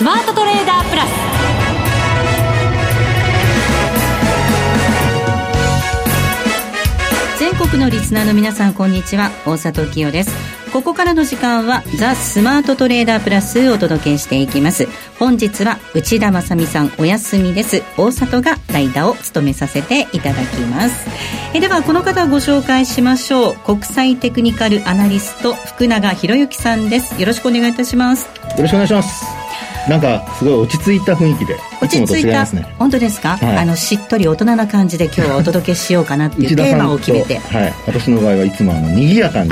スマートトレーダープラス。全国のリスナーの皆さんこんにちは。大里清です。ここからの時間はザ・スマートトレーダープラスをお届けしていきます。本日は内田正美さんお休みです。大里が代打を務めさせていただきます。えではこの方をご紹介しましょう。国際テクニカルアナリスト福永博之さんです。よろしくお願いいたします。よろしくお願いしますなんかすごい落ち着いた雰囲気で落ち着いた、ね、本当ですか、はい、あのしっとり大人な感じで今日はお届けしようかなっていうテーマを決めて。はい。私の場合はいつもあの賑やかに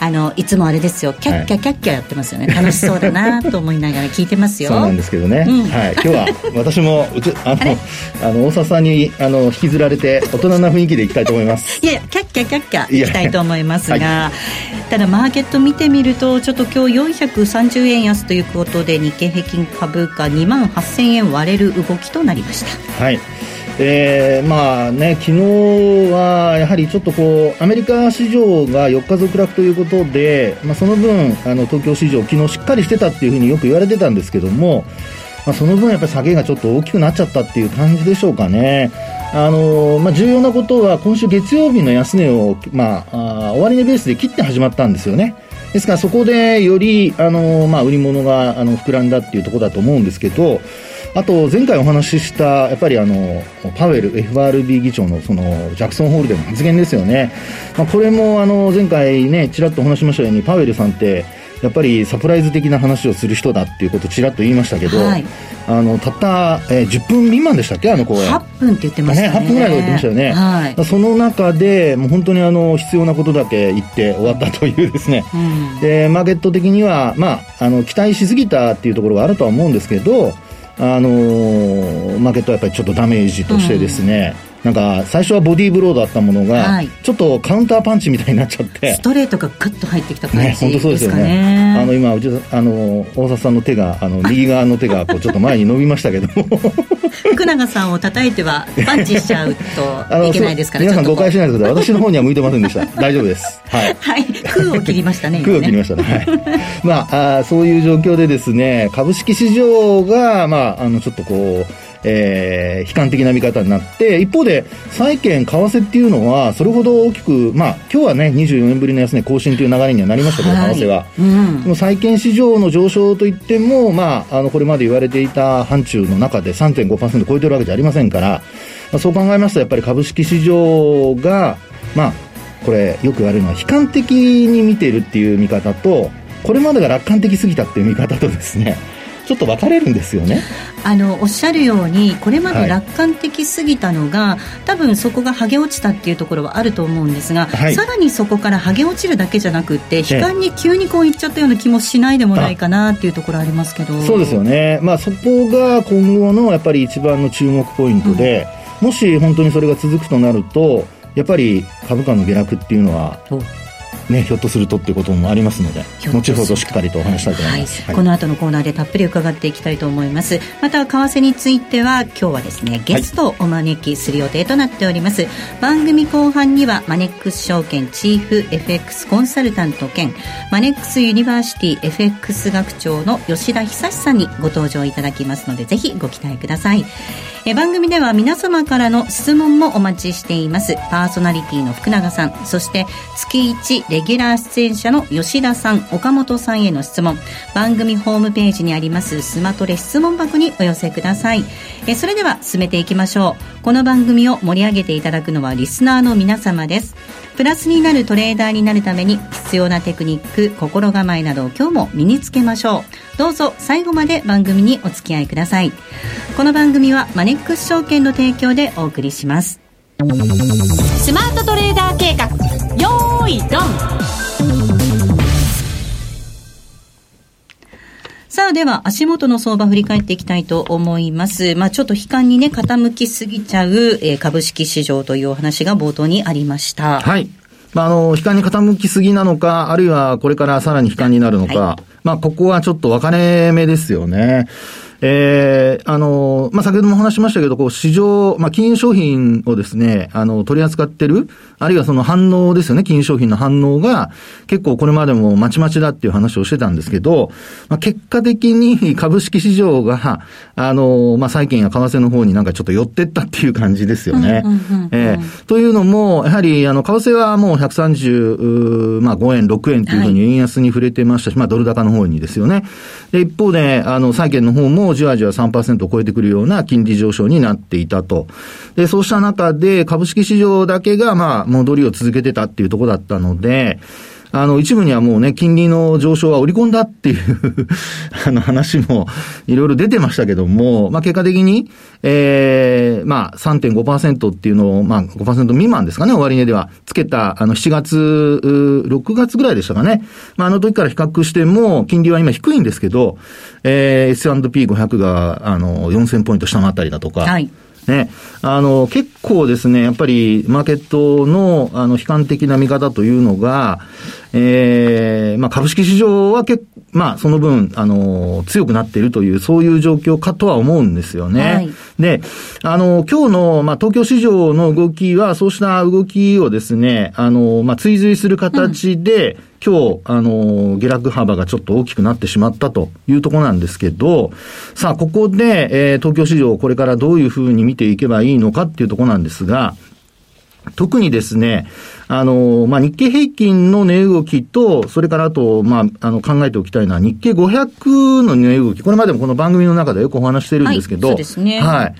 あのいつもあれですよ。キャッキャキャッキャやってますよね、楽しそうだなと思いながら聞いてますよ。そうなんですけどね、うん、はい。今日は私もうちあのあの大沢さんにあの引きずられて大人な雰囲気でいきたいと思います。いやキャッキャキャッキャいきたいと思いますが、はい、ただマーケット見てみるとちょっと今日430円安ということで日経平均株価2万8000円割れる動きとなりました。はいえー、まあね、昨日はやはりちょっとこう、アメリカ市場が4日続落ということで、まあ、その分、あの東京市場、昨日しっかりしてたっていうふうによく言われてたんですけども、まあ、その分やっぱり下げがちょっと大きくなっちゃったっていう感じでしょうかね。あのまあ、重要なことは、今週月曜日の安値を、まあ、あ終値ベースで切って始まったんですよね。ですからそこでより、あのまあ、売り物があの膨らんだっていうところだと思うんですけど、あと前回お話ししたやっぱりあのパウエル FRB 議長のそのジャクソンホールでの発言ですよね、まあ、これもあの前回ねちらっとお話しましたようにパウエルさんってやっぱりサプライズ的な話をする人だっていうことをちらっと言いましたけど、はい、あのたった、えー、10分未満でしたっけ？あの公演8分って言ってましたね。ね8分ぐらいで言ってましたよね、はい、その中でもう本当にあの必要なことだけ言って終わったというですね、うん、でマーケット的には、まあ、あの期待しすぎたっていうところがあるとは思うんですけどあのー、マーケットはやっぱりちょっとダメージとしてですね、うん、なんか最初はボディーブローだったものが、はい、ちょっとカウンターパンチみたいになっちゃって。ストレートがグッと入ってきた感じですかね、ね本当そうですよね。あの今うちあの大里さんの手があの右側の手がこうちょっと前に伸びましたけども。福永さんを叩いてはパンチしちゃうといけないですから 皆さん誤解しないでください。私の方には向いてませんでした。大丈夫です。はい、はい、空を切りましたね 空を切りましたね。はい。まああそういう状況でですね株式市場がまああのちょっとこうえー、悲観的な見方になって、一方で、債券、為替っていうのは、それほど大きく、まあ、今日はね、24年ぶりの安値更新という流れにはなりましたけど、はい、為替は。うん、でも債券市場の上昇といっても、まあ、あの、これまで言われていた範疇の中で3.5%超えてるわけじゃありませんから、まあ、そう考えますと、やっぱり株式市場が、まあ、これ、よく言われるのは、悲観的に見ているっていう見方と、これまでが楽観的すぎたっていう見方とですね、ちょっと分かれるんですよねあのおっしゃるようにこれまで楽観的すぎたのが、はい、多分そこが剥げ落ちたっていうところはあると思うんですが、はい、さらにそこから剥げ落ちるだけじゃなくて悲観に急にこういっちゃったような気もしないでもないかなっていうところありますけど。そうですよね、まあ、そこが今後のやっぱり一番の注目ポイントで、うん、もし本当にそれが続くとなるとやっぱり株価の下落っていうのはね、ひょっとするとっていうこともありますので後ほどしっかりとお話したいと思います、はい、この後のコーナーでたっぷり伺っていきたいと思います。また為替については今日はですねゲストをお招きする予定となっております、はい、番組後半にはマネックス証券チーフ FX コンサルタント兼マネックスユニバーシティ FX 学長の吉田恒さんにご登場いただきますのでぜひご期待ください。え番組では皆様からの質問もお待ちしています。パーソナリティの福永さんそして月1レギュラー出演者の吉田さん岡本さんへの質問。番組ホームページにありますスマトレ質問箱にお寄せください。えそれでは進めていきましょう。この番組を盛り上げていただくのはリスナーの皆様です。プラスになるトレーダーになるために必要なテクニック心構えなどを今日も身につけましょう。どうぞ最後まで番組にお付き合いください。この番組はマネックス証券の提供でお送りします。スマートトレーダー計画。よーいドン。では、足元の相場振り返っていきたいと思います。まあ、ちょっと悲観にね、傾きすぎちゃう、えー、株式市場というお話が冒頭にありました。はい。まあ、あの、悲観に傾きすぎなのか、あるいはこれからさらに悲観になるのか、はい、まあ、ここはちょっと分かれ目ですよね。えー、あの、まあ、先ほども話しましたけど、こう、市場、まあ、金融商品をですね、あの、取り扱ってる、あるいはその反応ですよね、金融商品の反応が、結構これまでもまちまちだっていう話をしてたんですけど、まあ、結果的に株式市場が、あの、まあ、債券や為替の方になんかちょっと寄ってったっていう感じですよね。えー、というのも、やはり、あの、為替はもう135、まあ、5円、6円というふうに円安に触れてましたし、はい、まあ、ドル高の方にですよね。で、一方で、あの、債券の方もじわじわ3%を超えてくるような金利上昇になっていたと。で、そうした中で株式市場だけが、まあ、戻りを続けてたっていうところだったので、あの、一部にはもうね、金利の上昇は織り込んだっていう あの話もいろいろ出てましたけども、まあ結果的に、ええー、まあ3.5%っていうのを、まあ5%未満ですかね、終値では、つけた、あの7月、6月ぐらいでしたかね。まああの時から比較しても、金利は今低いんですけど、えー、S&P500 が、あの、4000ポイント下回ったりだとか、はいね、あの、結構ですね、やっぱりマーケットの、あの、悲観的な見方というのが、ええー、まあ、株式市場は結まあ、その分、あの、強くなっているという、そういう状況かとは思うんですよね。はい、で、あの、今日の、まあ、東京市場の動きは、そうした動きをですね、あの、まあ、追随する形で、うん今日、あの、下落幅がちょっと大きくなってしまったというところなんですけど、さあ、ここで、えー、東京市場をこれからどういうふうに見ていけばいいのかっていうところなんですが、特にですね、あの、まあ、日経平均の値動きと、それからあと、まあ、あの、考えておきたいのは、日経500の値動き、これまでもこの番組の中でよくお話してるんですけど、はい、そうですね。はい。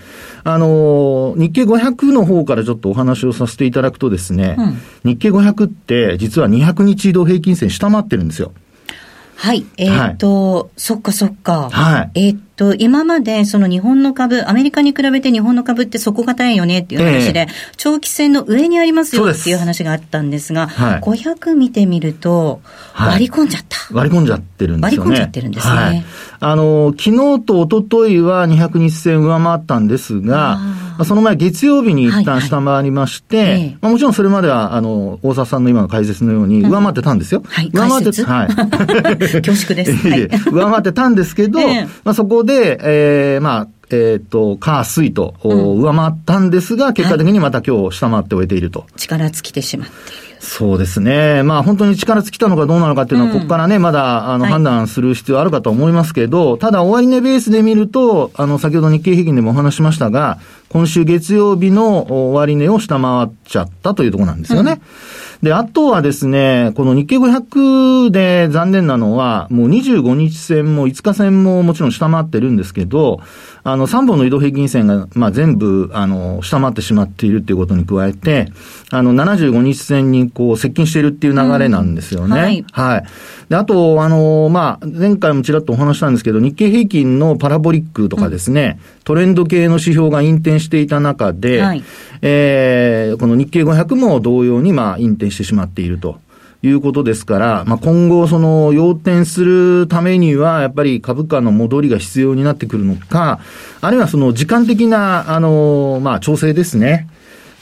あの、日経500の方からちょっとお話をさせていただくとですね、うん、日経500って実は200日移動平均線下回ってるんですよ。はい。えっ、ー、と、はい、そっかそっか。はい。えっ、ー、と、今までその日本の株、アメリカに比べて日本の株って底堅いよねっていう話で、えー、長期戦の上にありますよっていう話があったんですが、はい、500見てみると、割り込んじゃった、はい、割り込んじゃってるんですよね。割り込んじゃってるんですね。はい、あの、昨日と一昨日は200日線上回ったんですが、その前月曜日に一旦下回りまして、はいはい、まあ、もちろんそれまでは、あの、大沢さんの今の解説のように上回ってたんですよ。うん、はい、上回って、はい。恐縮です。はい、上回ってたんですけど、えー、まあ、そこで、えー、まあ、えっ、ー、と、火、水と、上回ったんですが、結果的にまた今日下回って終えていると。力尽きてしまっている。そうですね。まあ本当に力尽きたのかどうなのかっていうのは、ここからね、まだ、あの、判断する必要あるかと思いますけど、ただ終値ベースで見ると、あの、先ほど日経平均でもお話しましたが、今週月曜日の終値を下回っちゃったというところなんですよね。うんで、あとはですね、この日経500で残念なのは、もう25日線も5日線ももちろん下回ってるんですけど、あの、3本の移動平均線が、まあ、全部、あの、下回ってしまっているっていうことに加えて、あの、75日線にこう、接近しているっていう流れなんですよね。うん、はい。はい。で、あと、あの、まあ、前回もちらっとお話したんですけど、日経平均のパラボリックとかですね、うん、トレンド系の指標が引転していた中で、はい、えー、この日経500も同様に、まあ、引転してしまっていると。いうことですから、まあ、今後、その、要点するためには、やっぱり株価の戻りが必要になってくるのか、あるいはその、時間的な、あの、まあ、調整ですね。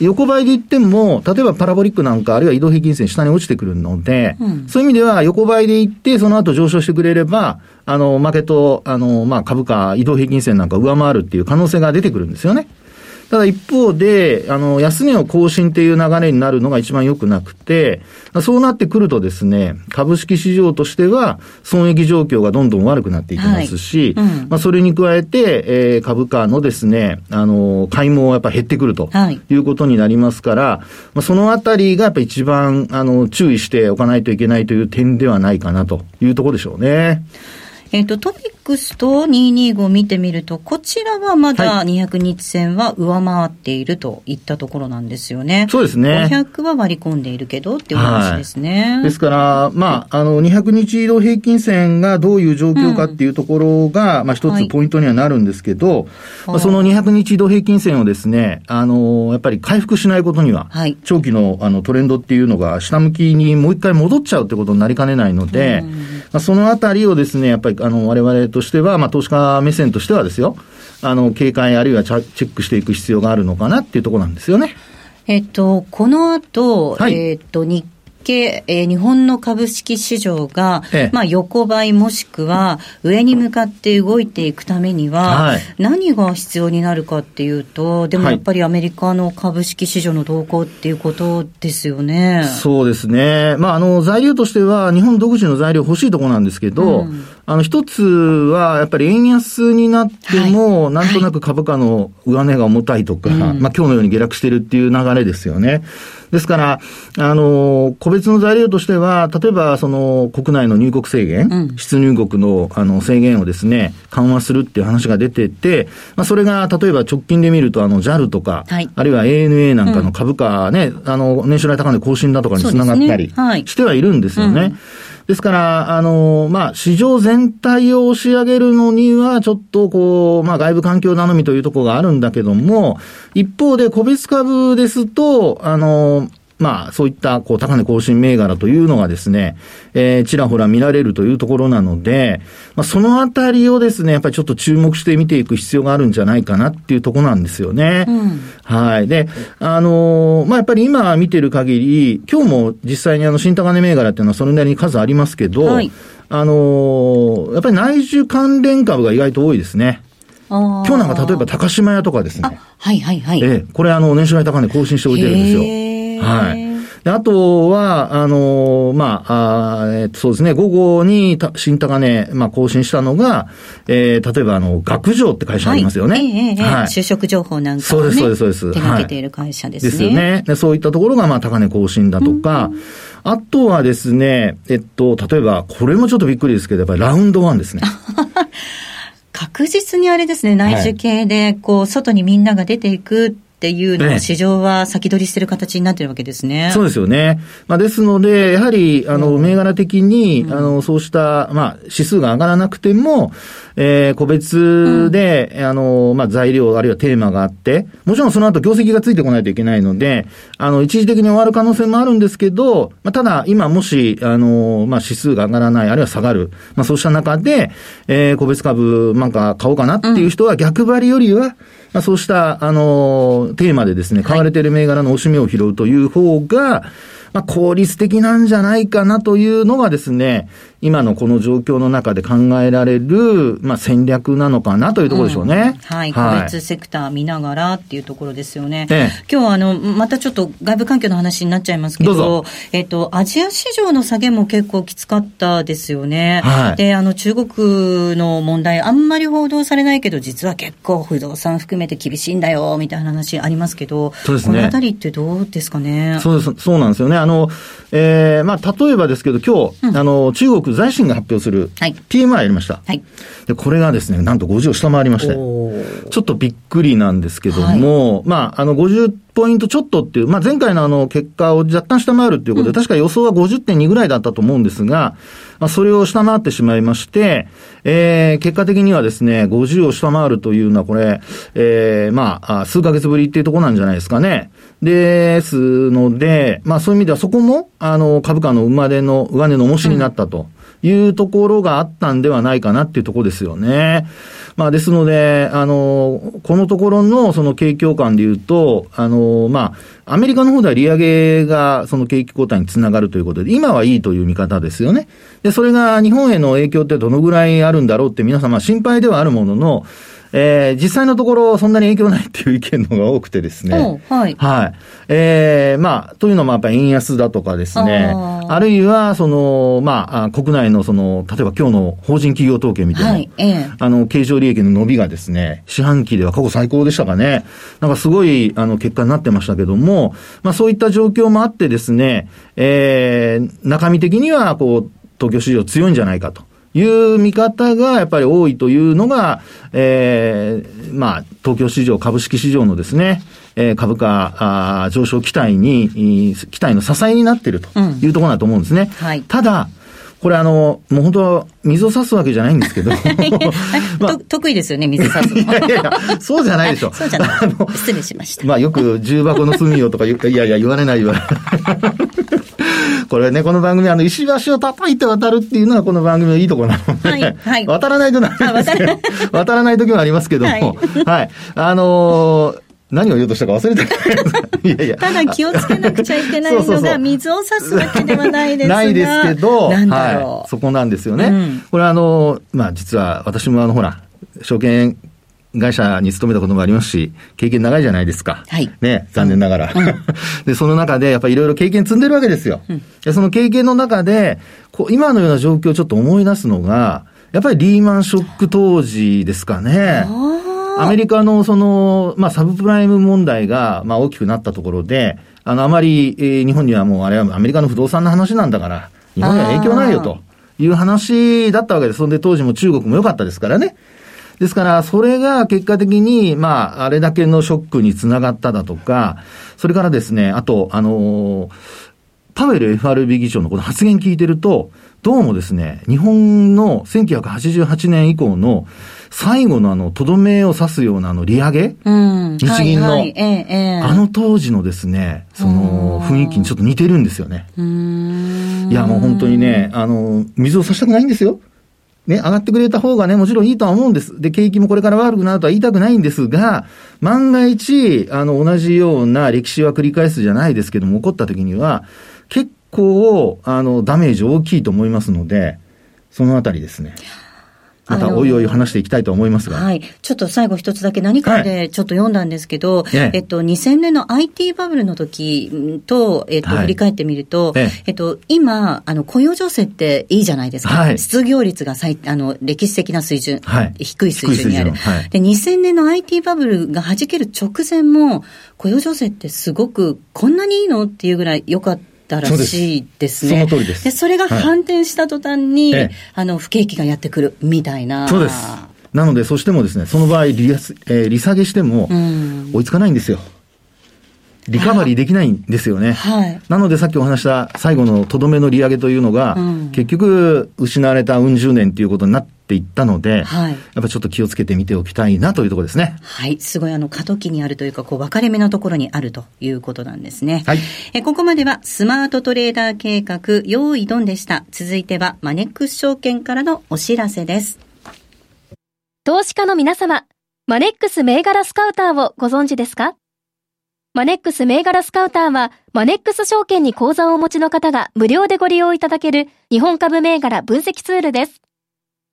横ばいで言っても、例えばパラボリックなんか、あるいは移動平均線下に落ちてくるので、うん、そういう意味では横ばいで行って、その後上昇してくれれば、あの、マーケット、あの、まあ、株価、移動平均線なんか上回るっていう可能性が出てくるんですよね。ただ一方で、あの、安値を更新っていう流れになるのが一番良くなくて、そうなってくるとですね、株式市場としては、損益状況がどんどん悪くなっていきますし、はい。うん、まあ、それに加えて、えー、株価のですね、あの、買いもやっぱ減ってくるとい。うことになりますから、はい、まあ、そのあたりがやっぱ一番、あの、注意しておかないといけないという点ではないかなというところでしょうね。えっ、ー、と、トピックスと225見てみると、こちらはまだ200日線は上回っているといったところなんですよね。そうですね。500は割り込んでいるけどっていう話ですね。はい、ですから、まあ、あの、200日移動平均線がどういう状況かっていうところが、うん、まあ、一つポイントにはなるんですけど、はい、まあ、その200日移動平均線をですね、あの、やっぱり回復しないことには、はい、長期のあのトレンドっていうのが下向きにもう一回戻っちゃうってことになりかねないので、うん、まあ、そのあたりをですね、やっぱり、あの、我々としては、まあ、投資家目線としてはですよ、あの、警戒あるいはチェックしていく必要があるのかなっていうところなんですよね。えっと、この後、はい、えっと、日け、えー、日本の株式市場が、ええ、まあ、横ばいもしくは上に向かって動いていくためには、はい、何が必要になるかっていうと、でもやっぱりアメリカの株式市場の動向っていうことですよね。そうですね。まあ、あの、材料としては、日本独自の材料欲しいところなんですけど、うんあの、一つは、やっぱり円安になっても、はい、なんとなく株価の上値が重たいとか、はい、まあ今日のように下落してるっていう流れですよね。ですから、あの、個別の材料としては、例えば、その、国内の入国制限、うん、出入国の、あの、制限をですね、緩和するっていう話が出てて、まあ、それが、例えば直近で見ると、あの、JAL とか、はい、あるいは ANA なんかの株価ね、うん、あの、年初来高値更新だとかにつながったりしてはいるんですよね。うんですから、あの、まあ、市場全体を押し上げるのには、ちょっとこう、まあ、外部環境頼みというところがあるんだけども、一方で個別株ですと、あの、まあ、そういった、こう、高値更新銘柄というのがですね、えー、ちらほら見られるというところなので、まあ、そのあたりをですね、やっぱりちょっと注目して見ていく必要があるんじゃないかなっていうところなんですよね。うん、はい。で、あのー、まあ、やっぱり今見てる限り、今日も実際にあの、新高値銘柄っていうのはそれなりに数ありますけど、はい、あのー、やっぱり内需関連株が意外と多いですね。今日なんか例えば高島屋とかですね。はいはいはい。ええ、これあの、年初来高値更新しておいてるんですよ。はい。であとは、あのー、まあ、あえー、そうですね、午後に新高値、まあ、更新したのが、えー、例えば、あの、学上って会社ありますよね。はい。えー、はい、就職情報なんかを、ね、そうです、そうです、そうです。手掛けている会社ですね。ですよね。でそういったところが、まあ、高値更新だとか、あとはですね、えっと、例えば、これもちょっとびっくりですけど、やっぱりラウンドワンですね。確実にあれですね、内需系で、こう、外にみんなが出ていくっていうのを市場は先取りしてる形になってるわけですね。そうですよね。まあ、ですので、やはり、あの、銘柄的に、あの、そうした、まあ、指数が上がらなくても、えー、個別で、うん、あの、まあ、材料、あるいはテーマがあって、もちろんその後業績がついてこないといけないので、あの、一時的に終わる可能性もあるんですけど、まあ、ただ、今もし、あの、まあ、指数が上がらない、あるいは下がる、まあ、そうした中で、えー、個別株なんか買おうかなっていう人は逆張りよりは、まあ、そうした、あの、テーマでですね、買われている銘柄の押し目を拾うという方が、まあ、効率的なんじゃないかなというのがですね、今のこの状況の中で考えられる、まあ、戦略なのかなというところでしょうね。うん、はい。個別セクター見ながらっていうところですよね。ええ、今日はあの、またちょっと外部環境の話になっちゃいますけど、どえっ、と、アジア市場の下げも結構きつかったですよね。はい、で、あの、中国の問題、あんまり報道されないけど、実は結構不動産含めて厳しいんだよ、みたいな話ありますけど、そうですね。このあたりってどうですかね？そうです、そうなんですよね。あの、えー、まあ、例えばですけど、今日、うん、あの、中国財新が発表する PMI やりました。はい。で、これがですね、なんと50を下回りまして、ちょっとびっくりなんですけども、はい、まあ、あの、50ポイントちょっとっていう、まあ、前回のあの、結果を若干下回るっていうことで、うん、確か予想は50.2ぐらいだったと思うんですが、まあ、それを下回ってしまいまして、えー、結果的にはですね、50を下回るというのは、これ、えー、まあ、数ヶ月ぶりっていうところなんじゃないですかね。ですので、まあそういう意味ではそこも、あの、株価の生まれの、上値の重しになったと。いうところがあったんではないかなっていうところですよね。まあですので、あの、このところのその景況感で言うと、あの、まあ、アメリカの方では利上げがその景気後退につながるということで、今はいいという見方ですよね。で、それが日本への影響ってどのぐらいあるんだろうって皆様心配ではあるものの、えー、実際のところ、そんなに影響ないっていう意見のが多くてですね。はい。はい。えー、まあ、というのもやっぱり円安だとかですね。あるいは、その、まあ、国内のその、例えば今日の法人企業統計見ても、はい、えー、あの、経常利益の伸びがですね、四半期では過去最高でしたかね。なんかすごい、あの、結果になってましたけども、まあ、そういった状況もあってですね、えー、中身的には、こう、東京市場強いんじゃないかと。いう見方がやっぱり多いというのが、えー、まあ、東京市場、株式市場のですね、えー、株価あ上昇期待に、期待の支えになっているというところだと思うんですね。うんはい、ただ、これあの、もう本当は水を差すわけじゃないんですけど。まあ、得意ですよね、水差すの。いやいやそうじゃないでしょ。そうじゃない。失礼しました。まあよく重箱の隅をとかいやいや言われない言われない。これね、この番組、あの、石橋を叩いて渡るっていうのはこの番組のいいところなので、はい、はい、渡らないとなりますけど、渡らない。時もありますけども、はい、はい、あのー何を言おうとしたか忘れた。いやいや。ただ気をつけなくちゃいけないのが、水を差すわけではないですが。ないですけど、なんだろう、はい、そこなんですよね。うん、これあの、まあ実は私もあの、ほら、証券会社に勤めたこともありますし、経験長いじゃないですか。はい。ね、残念ながら。うん、で、その中で、やっぱりいろいろ経験積んでるわけですよ。うん、でその経験の中で、こう今のような状況をちょっと思い出すのが、やっぱりリーマンショック当時ですかね。アメリカのその、まあ、サブプライム問題が、まあ、大きくなったところで、あの、あまり、えー、日本にはもう、あれはアメリカの不動産の話なんだから、日本には影響ないよという話だったわけです。そんで当時も中国も良かったですからね。ですから、それが結果的に、まあ、あれだけのショックにつながっただとか、それからですね、あと、あのー、パウエル FRB 議長のこの発言聞いてると、どうもですね、日本の1988年以降の最後のあの、とどめを刺すようなあの、利上げ、うん、日銀の、はいはい。ええ、あの当時のですね、その雰囲気にちょっと似てるんですよね。いや、もう本当にね、あの、水を差したくないんですよ。ね、上がってくれた方がね、もちろんいいとは思うんです。で、景気もこれから悪くなるとは言いたくないんですが、万が一、あの、同じような歴史は繰り返すじゃないですけども、起こった時には、結構、あの、ダメージ大きいと思いますので、そのあたりですね。またおいおい話していきたいと思いますが。はい。ちょっと最後一つだけ何かでちょっと読んだんですけど、はい、えっと、2000年の IT バブルの時と、えっと、振り返ってみると、はい、えっと、今、あの、雇用情勢っていいじゃないですか。はい、失業率が最、あの、歴史的な水準、はい、低い水準にある。はい、で、2000年の IT バブルが弾ける直前も、雇用情勢ってすごく、こんなにいいのっていうぐらい良かった。たらしいですね。その通りです。で、それが反転した途端に、はい、あの、不景気がやってくるみたいな。そうです。なので、そしてもですね、その場合利、えー、利下げしても、追いつかないんですよ。リカバリーできないんですよね。はい。なのでさっきお話した最後のとどめの利上げというのが、うん、結局失われたうん十年ということになっていったので、はい。やっぱちょっと気をつけてみておきたいなというところですね。はい。すごいあの過渡期にあるというか、こう分かれ目のところにあるということなんですね。はい。え、ここまではスマートトレーダー計画、用意ドンでした。続いてはマネックス証券からのお知らせです。投資家の皆様、マネックス銘柄スカウターをご存知ですか？マネックス銘柄スカウターは、マネックス証券に口座をお持ちの方が無料でご利用いただける日本株銘柄分析ツールです。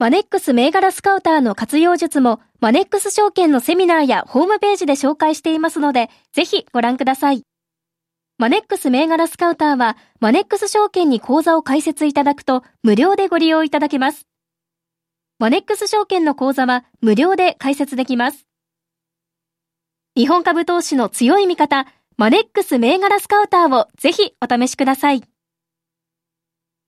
マネックス銘柄スカウターの活用術も、マネックス証券のセミナーやホームページで紹介していますので、ぜひご覧ください。マネックス銘柄スカウターは、マネックス証券に口座を開設いただくと、無料でご利用いただけます。マネックス証券の口座は、無料で開設できます。日本株投資の強い味方、マネックス銘柄スカウターをぜひお試しください。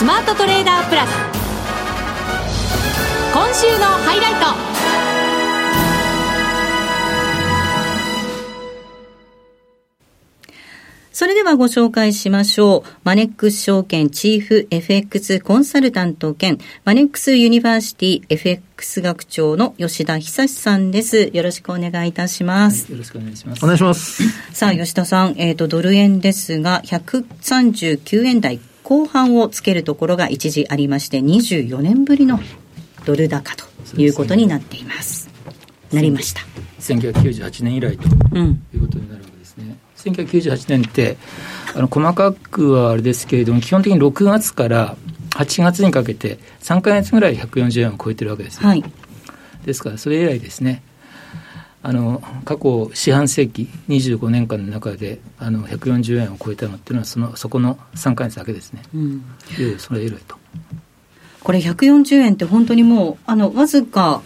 スマートトレーダープラス今週のハイライトそれではご紹介しましょう。マネックス証券チーフ FX コンサルタント兼マネックスユニバーシティ FX 学長の吉田恒さんです。よろしくお願いいたします。はい、よろしくお願いします。お願いします。さあ、吉田さん、えっ、ー、と、ドル円ですが、139円台後半をつけるところが一時ありまして24年ぶりのドル高ということになっています。なりました。1998年以来ということになるわけですね。うん、1998年ってあの細かくはあれですけれども基本的に6月から8月にかけて3か月ぐらい140円を超えてるわけです、はい、ですからそれ以来ですねあの過去四半世紀25年間の中であの140円を超えたのっていうのはそのそこの3か月だけですね、うん、それ以来と。これ140円って本当にもうあのわずか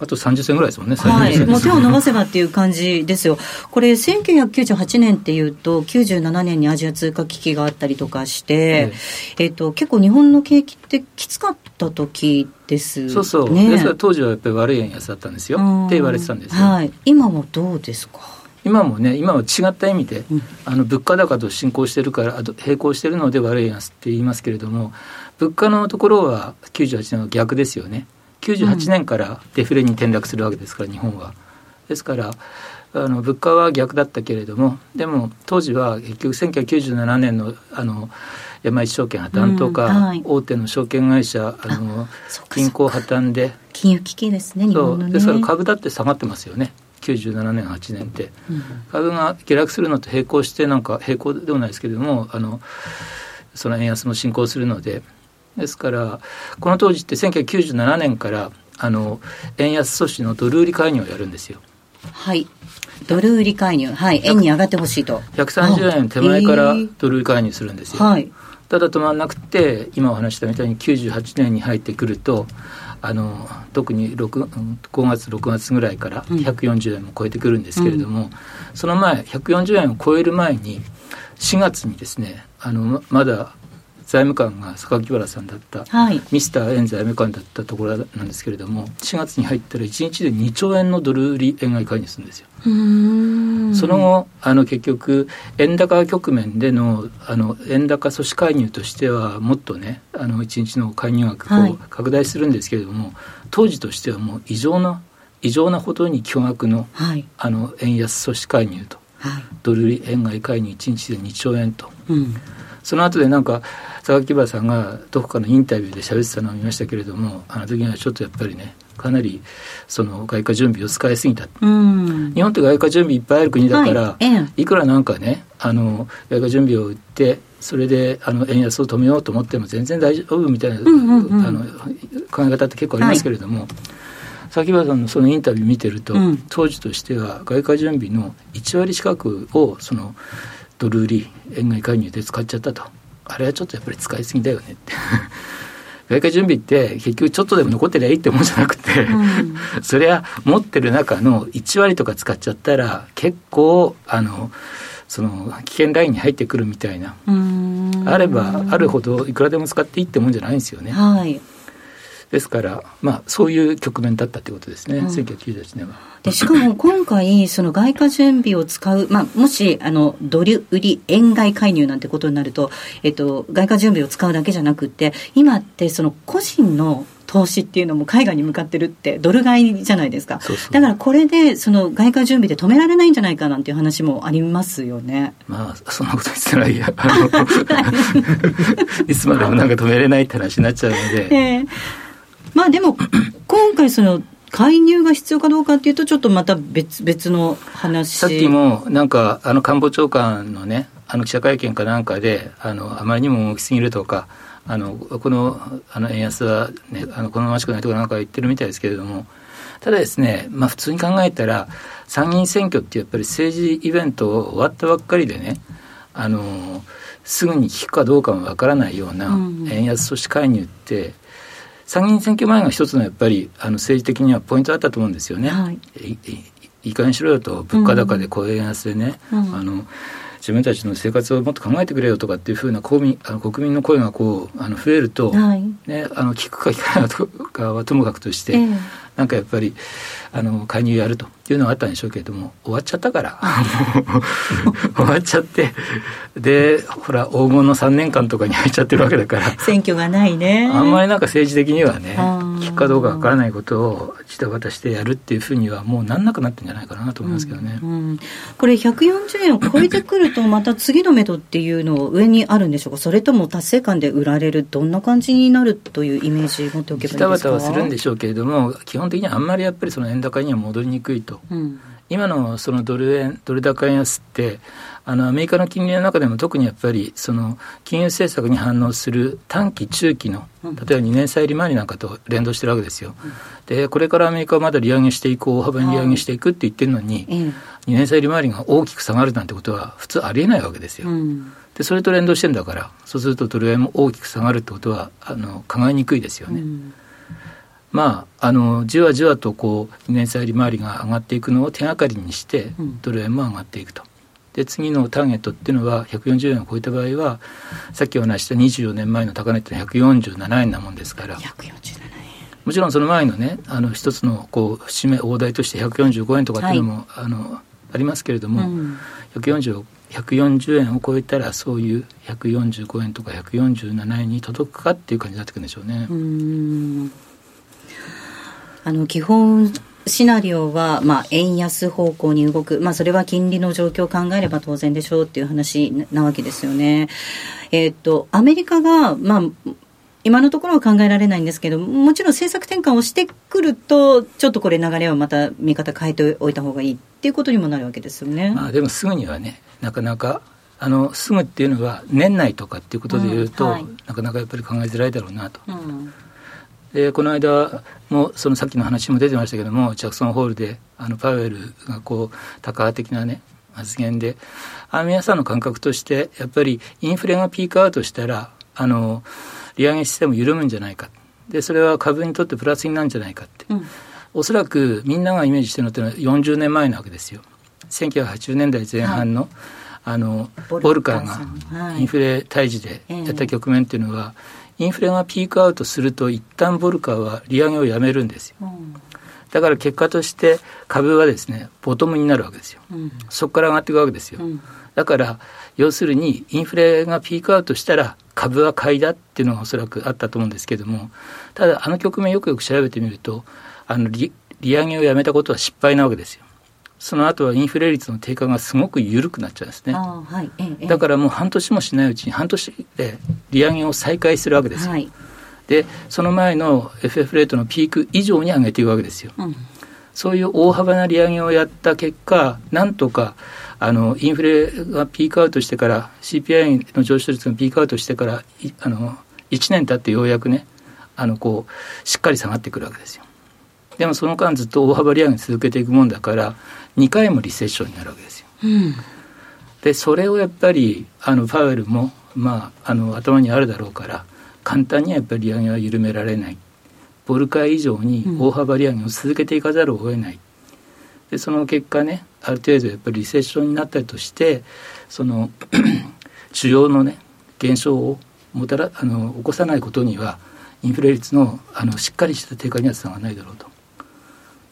あと30銭ぐらいですもんね、はい、もう手を伸ばせばっていう感じですよ、これ、1998年っていうと、97年にアジア通貨危機があったりとかして、えー、と結構、日本の景気ってきつかった時ですね。そうそう、ですから当時はやっぱり悪い円安だったんですよ。って言われてたんですよ。はい、今もどうですか？今もね、今は違った意味で、うん、あの物価高と進行してるから、あと並行してるので悪い円安って言いますけれども、物価のところは98年は逆ですよね。98年からデフレに転落するわけですから、日本は。ですからあの物価は逆だったけれどもでも当時は結局1997年のあの山一証券破綻とか、うんはい、大手の証券会社あの銀行破綻で金融危機ですねそう。ですから株だって下がってますよね。97年8年って、うん、株が下落するのと並行してなんか並行でもないですけれどもあのその円安も進行するのでですからこの当時って1997年からあの円安阻止のドル売り介入をやるんですよ。はい。ドル売り介入、はい、円に上がってほしいと。130円手前からドル売り介入するんですよ。はい、ただ止まらなくて、今お話したみたいに98年に入ってくると、あの特に6 5月、6月ぐらいから140円も超えてくるんですけれども、うん、その前、140円を超える前に、4月にですね、あのまだ財務官が榊原さんだった、はい、ミスター円財務官だったところなんですけれども4月に入ったら1日で2兆円のドル売り円買い介入するんですよ。その後あの結局円高局面でのあの円高阻止介入としてはもっとねあの1日の介入額を拡大するんですけれども、はい、当時としてはもう異常な異常なほどに巨額のはい、あの円安阻止介入と、はい、ドル売り円買い介入1日で2兆円と。うんその後でなんか榊原さんがどこかのインタビューで喋ってたのを見ましたけれどもあの時にはちょっとやっぱりねかなりその外貨準備を使いすぎた、うん、日本って外貨準備いっぱいある国だから、はい、いくらなんかねあの外貨準備を売ってそれであの円安を止めようと思っても全然大丈夫みたいな、うんうんうん、あの考え方って結構ありますけれども、はい、榊原さんのそのインタビュー見てると、うん、当時としては外貨準備の1割近くをそのドル売り円買い介入で使っちゃったと。あれはちょっとやっぱり使いすぎだよねって。外貨準備って結局ちょっとでも残ってりゃいいってもんじゃなくて、うん、そりゃ持ってる中の1割とか使っちゃったら結構あのその危険ラインに入ってくるみたいな。あればあるほどいくらでも使っていいってもんじゃないんですよね。はいですから、まあ、そういう局面だったということですね、うん、1998年は。でしかも今回、その外貨準備を使う、まあ、もしあのドル売り円買い介入なんてことになると、えっと、外貨準備を使うだけじゃなくて、今ってその個人の投資っていうのも海外に向かってるってドル買いじゃないですか。だからこれでその外貨準備で止められないんじゃないかなんていう話もありますよね。まあそんなこと言ってたらいやい。つまでもなんか止めれないって話になっちゃうので、えーまあでも、今回その、介入が必要かどうかっていうと、ちょっとまた別別の話。さっきも、なんか、あの官房長官のね、あの記者会見かなんかで、あのあまりにも大きすぎるとか、あのこのあの円安は、ね、あの好ましくないとかなんか言ってるみたいですけれども、ただですね、まあ、普通に考えたら、参議院選挙ってやっぱり政治イベント終わったばっかりでね、あのすぐに効くかどうかもわからないような円安阻止介入って、参議院選挙前が一つのやっぱりあの政治的にはポイントだったと思うんですよね。はい、いいかにしろよと物価高で高円安でね、うん、あの自分たちの生活をもっと考えてくれよとかっていうふうな公民あの国民の声がこうあの増えると、はい、ね、あの聞くか聞かないかはともかくとして、えー、なんかやっぱりあの介入やるというのがあったんでしょうけれども終わっちゃったから。終わっちゃって。でほら黄金の3年間とかに入っちゃってるわけだから。選挙がないね。あんまりなんか政治的にはねあ効くかどうかわからないことをジタバタしてやるっていうふうにはもうなんなくなってんじゃないかなと思いますけどね、うんうん、これ140円を超えてくるとまた次の目処っていうのを上にあるんでしょうか？それとも達成感で売られるどんな感じになるというイメージ持っておけばいいですか？ジタバタはするんでしょうけれども基本的にはあんまりやっぱりその円高には戻りにくいと、うん、今のそのドル円ドル高円安ってあのアメリカの金利の中でも特にやっぱりその金融政策に反応する短期、中期の例えば2年債利回りなんかと連動してるわけですよ。でこれからアメリカはまだ利上げしていく大幅に利上げしていくって言ってるのに、2年債利回りが大きく下がるなんてことは普通ありえないわけですよ。でそれと連動してんだからそうするとドル円も大きく下がるってことはあの考えにくいですよね。まあ、あのじわじわとこう2年債利回りが上がっていくのを手がかりにしてドル円も上がっていくと。で次のターゲットっていうのは140円を超えた場合はさっきお話した24年前の高値って147円なもんですから。もちろんその前のねあの一つのこう節目大台として145円とかっていうのも、はい、あのありますけれども、うん、140, 140円を超えたらそういう145円とか147円に届くかっていう感じになってくるんでしょうね。あの基本シナリオは、まあ、円安方向に動く、まあ、それは金利の状況を考えれば当然でしょうっていう話なわけですよね。えっ、と、アメリカが、まあ、今のところは考えられないんですけどもちろん政策転換をしてくるとちょっとこれ流れはまた見方変えておいた方がいいっていうことにもなるわけですよね。まあ、でもすぐにはねなかなかあのすぐっていうのは年内とかっていうことでいうと、うんはい、なかなかやっぱり考えづらいだろうなと。うんでこの間もそのさっきの話も出てましたけどもジャクソンホールであのパウエルがこう高派的なね発言であ皆さんの感覚としてやっぱりインフレがピークアウトしたらあの利上げシステム緩むんじゃないか。でそれは株にとってプラスになるんじゃないかって、うん、おそらくみんながイメージしてるのってのは40年前なわけですよ。1980年代前半の、はい、あのボルカーがインフレ退治でやった局面っていうのは、インフレがピークアウトすると一旦ボルカーは利上げをやめるんですよ、うん、だから結果として株はですねボトムになるわけですよ、うん、そこから上がっていくわけですよ、うん、だから要するにインフレがピークアウトしたら株は買いだっていうのがおそらくあったと思うんですけどもただあの局面よくよく調べてみるとあの利利上げをやめたことは失敗なわけですよその後はインフレ率の低下がすごく緩くなっちゃうんですね、はい。ええ、だからもう半年もしないうちに半年で利上げを再開するわけですよ、はい、でその前の FF レートのピーク以上に上げていくわけですよ、うん、そういう大幅な利上げをやった結果なんとかあのインフレがピークアウトしてから CPI の上昇率がピークアウトしてからあの1年経ってようやくねあのこうしっかり下がってくるわけですよ。でもその間ずっと大幅利上げ続けていくもんだから2回もリセッションになるわけですよ。うん、でそれをやっぱりあのパウエルも、まあ、あの頭にあるだろうから簡単にはやっぱり利上げは緩められないボルカー以上に大幅利上げを続けていかざるを得ない、でその結果ねある程度やっぱりリセッションになったりとしてその 需要のね減少をもたらあの起こさないことにはインフレ率のあのしっかりした低下にはつながらないだろうと。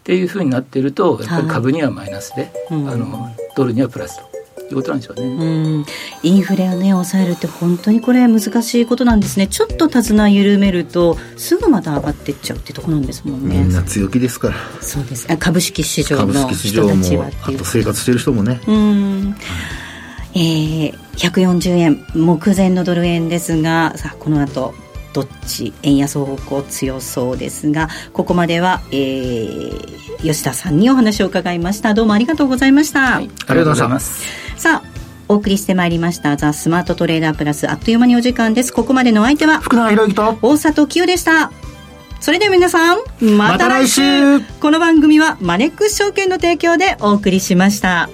っていうふうになっているとやっぱり株にはマイナスで、はいあのドルにはプラスと。いうことなんでしょうね、うん、インフレをね抑えるって本当にこれ難しいことなんですね。ちょっと手綱緩めるとすぐまた上がっていっちゃうってとこなんですもんね。みんな強気ですから。そうです。株式市場の人たちはあと生活してる人もね。うん。えー、140円目前のドル円ですがさあこの後どっち円安方向強そうですがここまでは、えー、吉田さんにお話を伺いました。どうもありがとうございました、はい、ありがとうございます。さあお送りしてまいりました。ザ・スマートトレーダープラスあっという間にお時間です。ここまでの相手は福永博之と大里清でした。それでは皆さんまた来週。ま、来週。この番組はマネックス証券の提供でお送りしました。